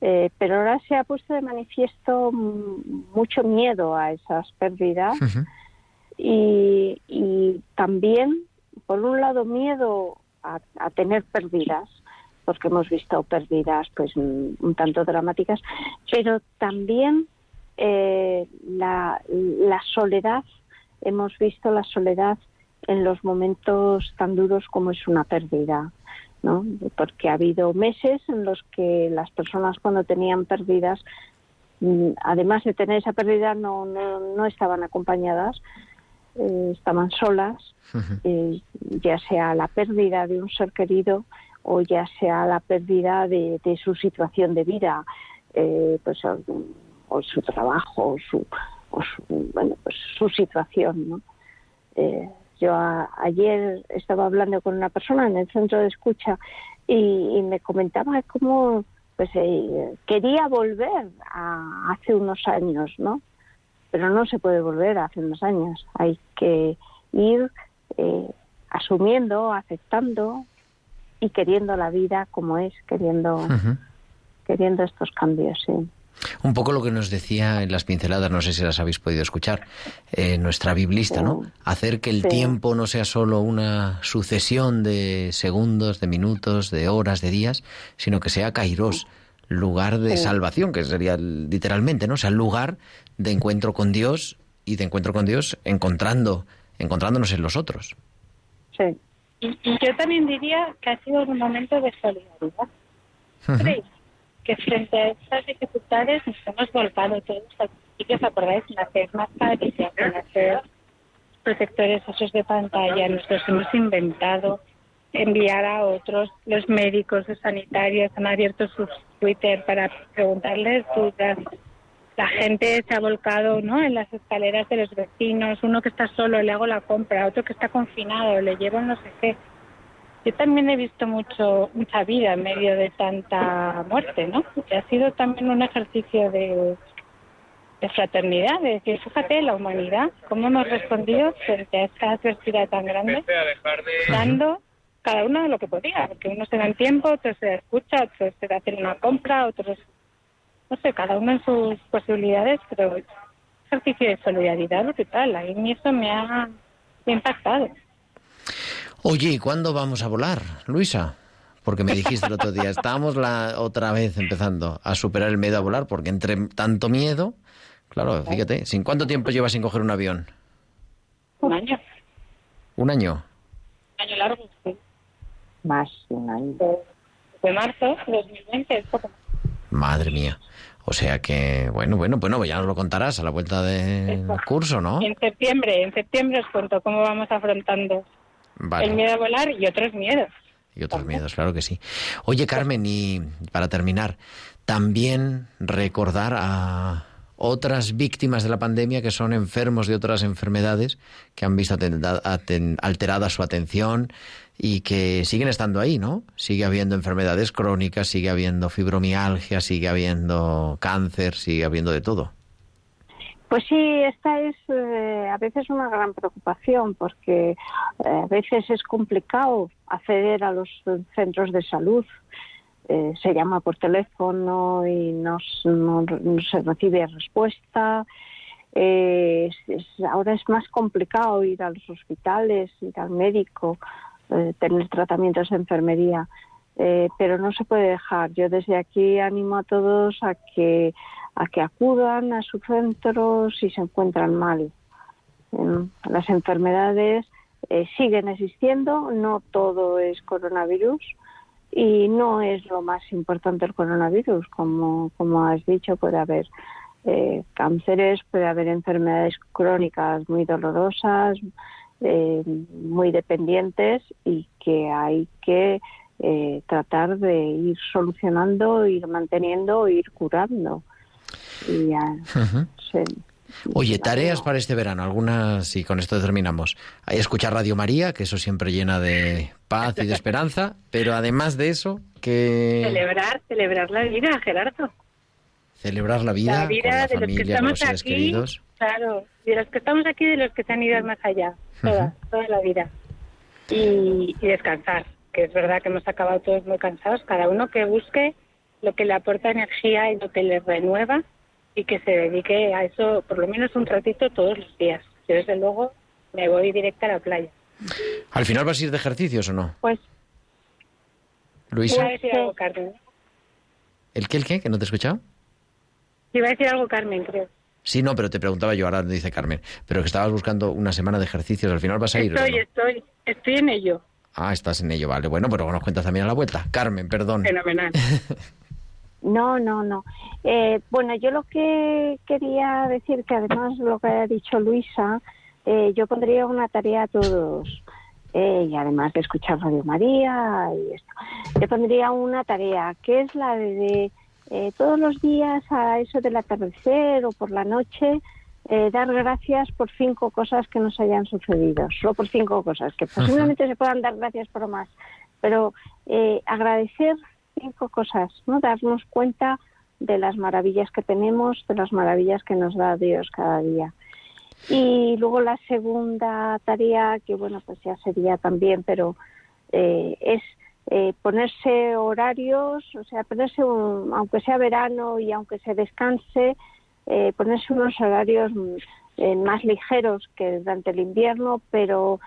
eh, pero ahora se ha puesto de manifiesto mucho miedo a esas pérdidas y, y también, por un lado, miedo a, a tener pérdidas, porque hemos visto pérdidas pues un tanto dramáticas, pero también eh, la, la soledad, hemos visto la soledad en los momentos tan duros como es una pérdida, ¿no? Porque ha habido meses en los que las personas cuando tenían pérdidas, mm, además de tener esa pérdida, no, no, no estaban acompañadas, eh, estaban solas, eh, ya sea la pérdida de un ser querido o ya sea la pérdida de, de su situación de vida, eh, pues o, su trabajo, o su, o su, bueno, pues su situación, ¿no? Eh, yo a- ayer estaba hablando con una persona en el centro de escucha y, y me comentaba cómo pues eh, quería volver a hace unos años, ¿no? Pero no se puede volver a hace unos años. Hay que ir eh, asumiendo, aceptando y queriendo la vida como es, queriendo, queriendo estos cambios, sí. Un poco lo que nos decía en las pinceladas, no sé si las habéis podido escuchar, eh, nuestra biblista, ¿no? Hacer que el Sí. tiempo no sea solo una sucesión de segundos, de minutos, de horas, de días, sino que sea Kairos, lugar de Sí. salvación, que sería literalmente, ¿no? O sea, lugar de encuentro con Dios y de encuentro con Dios encontrando, encontrándonos en los otros. Sí. Yo también diría que ha sido un momento de solidaridad. ¿Creéis? Que frente a estas dificultades nos hemos volcado todos al principio, ¿os acordáis? En hacer mascarillas, en hacer protectores esos de pantalla, nos los hemos inventado, enviar a otros, los médicos, los sanitarios han abierto sus Twitter para preguntarles dudas. La gente se ha volcado ¿no? en las escaleras de los vecinos, uno que está solo le hago la compra, otro que está confinado, le llevo no sé qué. Yo también he visto mucho mucha vida en medio de tanta muerte, ¿no? Y ha sido también un ejercicio de, de fraternidad, de decir, fíjate, la humanidad, cómo hemos respondido frente a esta adversidad tan grande, dando cada uno lo que podía, porque unos se dan tiempo, otros se escucha, otros se da hacer una compra, otros, no sé, cada uno en sus posibilidades, pero ejercicio de solidaridad brutal, a mí eso me ha impactado. Oye, ¿y cuándo vamos a volar, Luisa? Porque me dijiste el otro día, estábamos la otra vez empezando a superar el miedo a volar, porque entre tanto miedo, claro, fíjate, ¿sin cuánto tiempo llevas sin coger un avión? Un año, ¿Un año? un año largo, sí. Más de un año. de marzo de 2020, es poco más. Madre mía. O sea que, bueno, bueno, bueno, ya nos lo contarás a la vuelta del curso, ¿no? En septiembre, en septiembre os cuento cómo vamos afrontando Vale. el miedo a volar y otros miedos. Y otros miedos, claro que sí. Oye, Carmen, y para terminar, también recordar a otras víctimas de la pandemia que son enfermos de otras enfermedades, que han visto alterada su atención y que siguen estando ahí, ¿no? Sigue habiendo enfermedades crónicas, sigue habiendo fibromialgia, sigue habiendo cáncer, sigue habiendo de todo. Pues sí, esta es eh, a veces una gran preocupación porque eh, a veces es complicado acceder a los centros de salud. Eh, se llama por teléfono y no, se recibe respuesta. Eh, ahora es más complicado ir a los hospitales, ir al médico, tener tratamientos de enfermería. Pero no se puede dejar. Yo desde aquí animo a todos a que a que acudan a sus centros si se encuentran mal. Em, Las enfermedades eh, siguen existiendo, no todo es coronavirus y no es lo más importante el coronavirus. Como, como has dicho, puede haber eh, cánceres, puede haber enfermedades crónicas muy dolorosas, eh, muy dependientes y que hay que tratar de ir solucionando, ir manteniendo, ir curando. Y ya se- Oye, tareas para este verano, algunas, y con esto terminamos. Hay escuchar Radio María, que eso siempre llena de paz y de esperanza, pero además de eso, que Celebrar, celebrar la vida, Gerardo. celebrar la vida, la vida con la de los que estamos los seres aquí, queridos. claro, de los que estamos aquí, de los que se han ido más allá, toda, toda la vida. Y, y descansar, que es verdad que hemos acabado todos muy cansados, cada uno que busque lo que le aporta energía y lo que le renueva y que se dedique a eso por lo menos un ratito todos los días. Yo desde luego me voy directa a la playa. ¿Al final vas a ir de ejercicios o no? Pues Luisa, Iba a decir algo, Carmen. ¿el qué, el qué? ¿Que no te he escuchado? Iba a decir algo, Carmen, creo. Sí, no, pero te preguntaba yo, ahora dice Carmen, pero que estabas buscando una semana de ejercicios, ¿al final vas a ir Estoy, no? estoy, estoy en ello. Ah, estás en ello, vale. Bueno, pero nos cuentas también a la vuelta. Carmen, perdón. Fenomenal. No, no, no. Eh, bueno, yo lo que quería decir, que además lo que ha dicho Luisa, eh, yo pondría una tarea a todos, eh, y además de escuchar Radio María y esto, yo pondría una tarea, que es la de, de, eh, todos los días a eso del atardecer o por la noche, eh, dar gracias por cinco cosas que nos hayan sucedido, solo por cinco cosas, que posiblemente se puedan dar gracias por más, pero eh, agradecer cinco cosas, ¿no? Darnos cuenta de las maravillas que tenemos, de las maravillas que nos da Dios cada día. Y luego la segunda tarea, que bueno, pues ya sería también, pero eh, es eh, ponerse horarios, o sea, ponerse, un, aunque sea verano y aunque se descanse, eh, ponerse unos horarios eh, más ligeros que durante el invierno, pero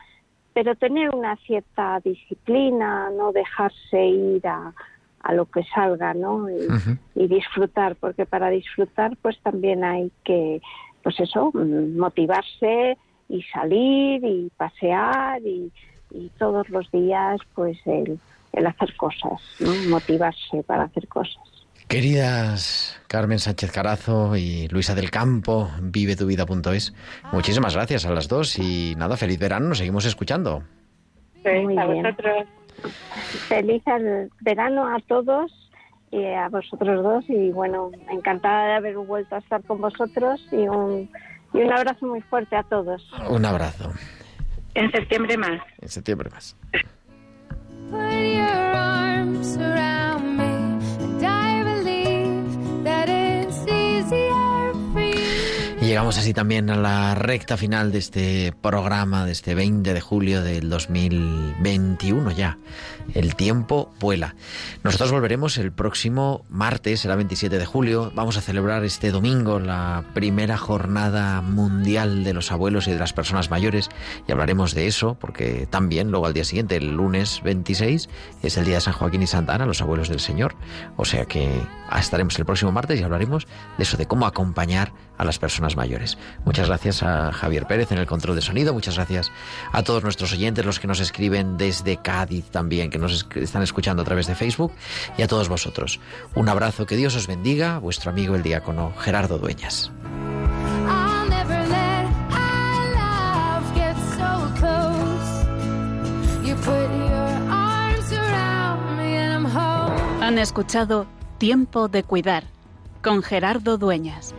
pero tener una cierta disciplina, no dejarse ir a, a lo que salga, ¿no? Y, y disfrutar, porque para disfrutar pues también hay que, pues eso, motivarse y salir y pasear y, y todos los días pues el, el hacer cosas, ¿no? Motivarse para hacer cosas. Queridas Carmen Sánchez Carazo y Luisa del Campo, vivetuvida.es, muchísimas gracias a las dos y nada, feliz verano, nos seguimos escuchando. Muy a bien. vosotros. Feliz verano a todos y a vosotros dos y bueno, encantada de haber vuelto a estar con vosotros y un, y un abrazo muy fuerte a todos. Un abrazo. En septiembre más. En septiembre más. Llegamos así también a la recta final de este programa, de este 20 de julio del 2021 ya. El tiempo vuela. Nosotros volveremos el próximo martes, será 27 de julio. Vamos a celebrar este domingo la primera jornada mundial de los abuelos y de las personas mayores y hablaremos de eso porque también luego al día siguiente, el lunes 26, es el día de San Joaquín y Santa Ana, los abuelos del Señor. O sea que estaremos el próximo martes y hablaremos de eso, de cómo acompañar a las personas mayores. Muchas gracias a Javier Pérez en el control de sonido, muchas gracias a todos nuestros oyentes, los que nos escriben desde Cádiz también, que nos están escuchando a través de Facebook, y a todos vosotros. Un abrazo, que Dios os bendiga, vuestro amigo el diácono Gerardo Dueñas. Han escuchado Tiempo de Cuidar con Gerardo Dueñas.